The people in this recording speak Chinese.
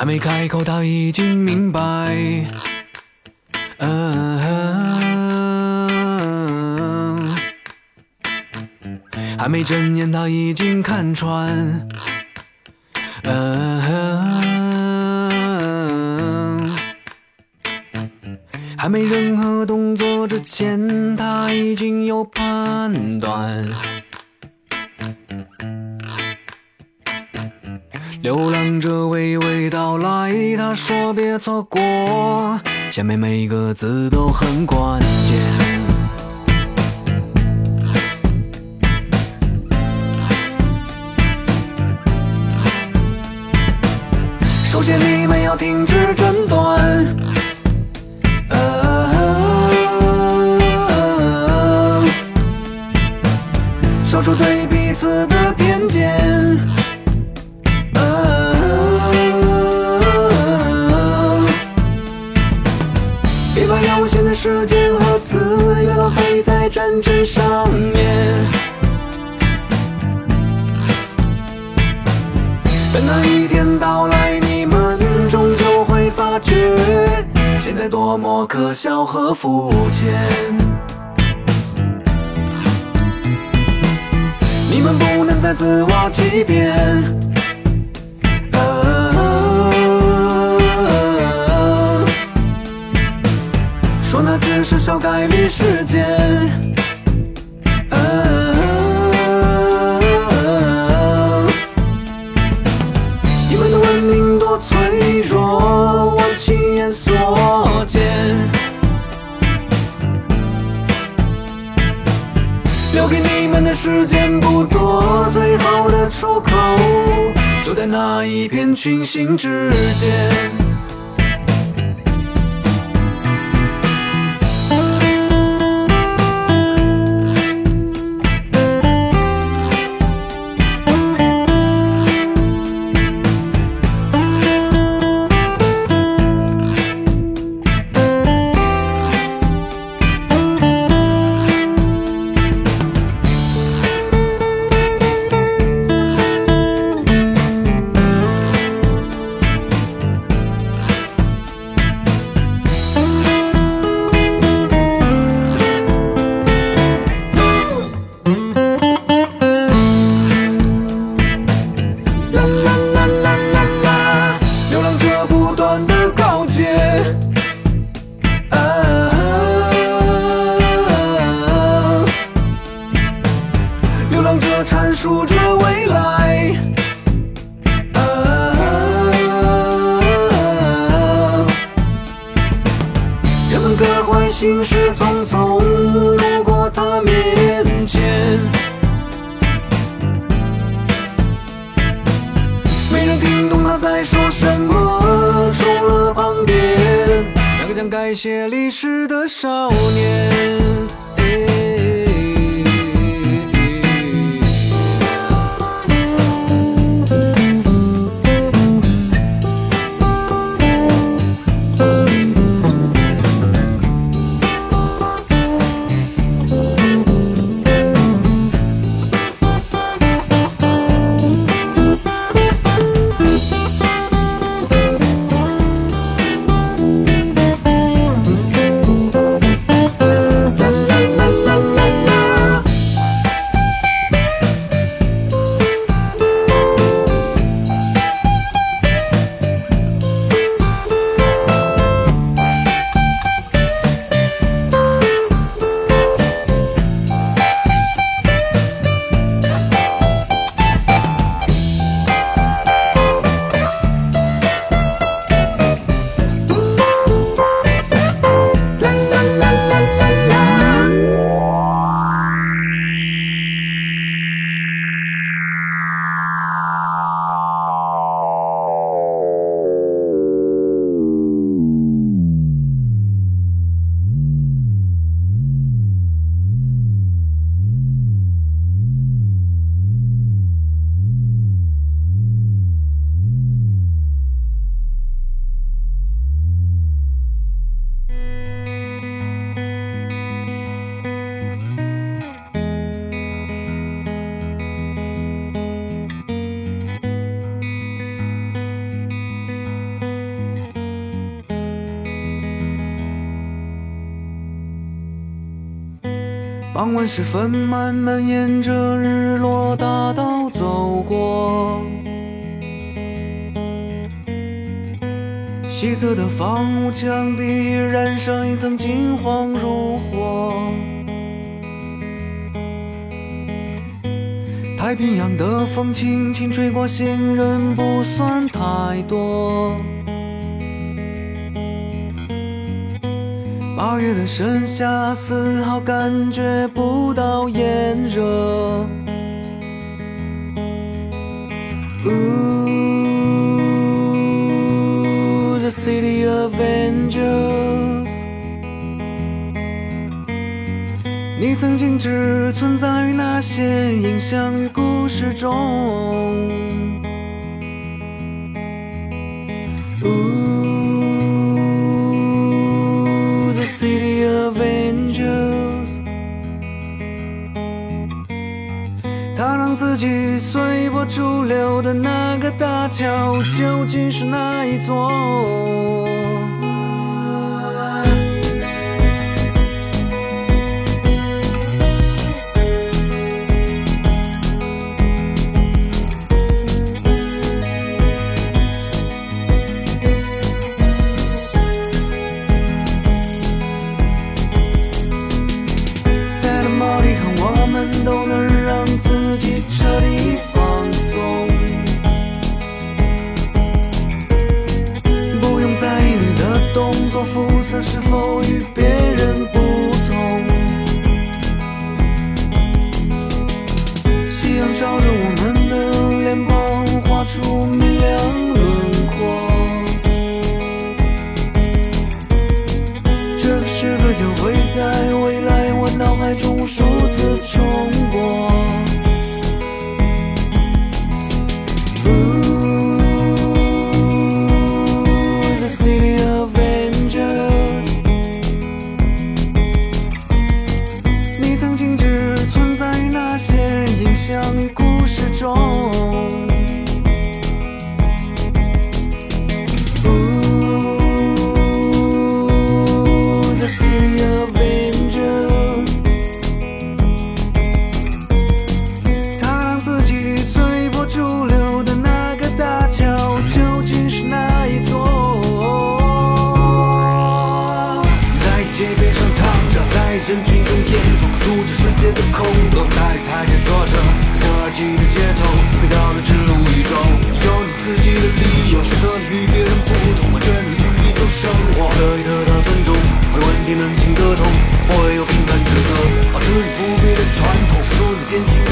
还没开口，他已经明白。嗯，还没睁眼，他已经看穿。嗯，还没任何动作之前，他已经有判断。流浪者娓娓道来，他说别错过，下面每个字都很关键。首先你们要停止争端，战争上面。等那一天到来，你们终究会发觉，现在多么可笑和肤浅。你们不能再自挖欺骗。是小概率事件。你们的文明多脆弱，我亲眼所见。留给你们的时间不多，最后的出口就在那一片群星之间。心事，匆匆路过他面前。没人听懂他在说什么，除了旁边那个想改写历史的少年。傍晚时分，慢慢沿着日落大道走过。西侧的房屋墙壁染上一层金黄如火。太平洋的风轻轻吹过，行人不算太多。八月的盛夏，丝毫感觉不到炎热。Oh，the city of angels。你曾经只存在于那些影像与故事中。Ooh, 让自己随波逐流的那个大桥，究竟是哪一座？人群中演出，素着世界的空洞，在台阶坐着，跟着耳机的节奏，回到了植物宇宙。有你自己的理由，选择你与别人不同，完全你另一种生活，可以得到尊重，为问题能行得通，我会有平凡职责，保持你不变的传统，守住你坚信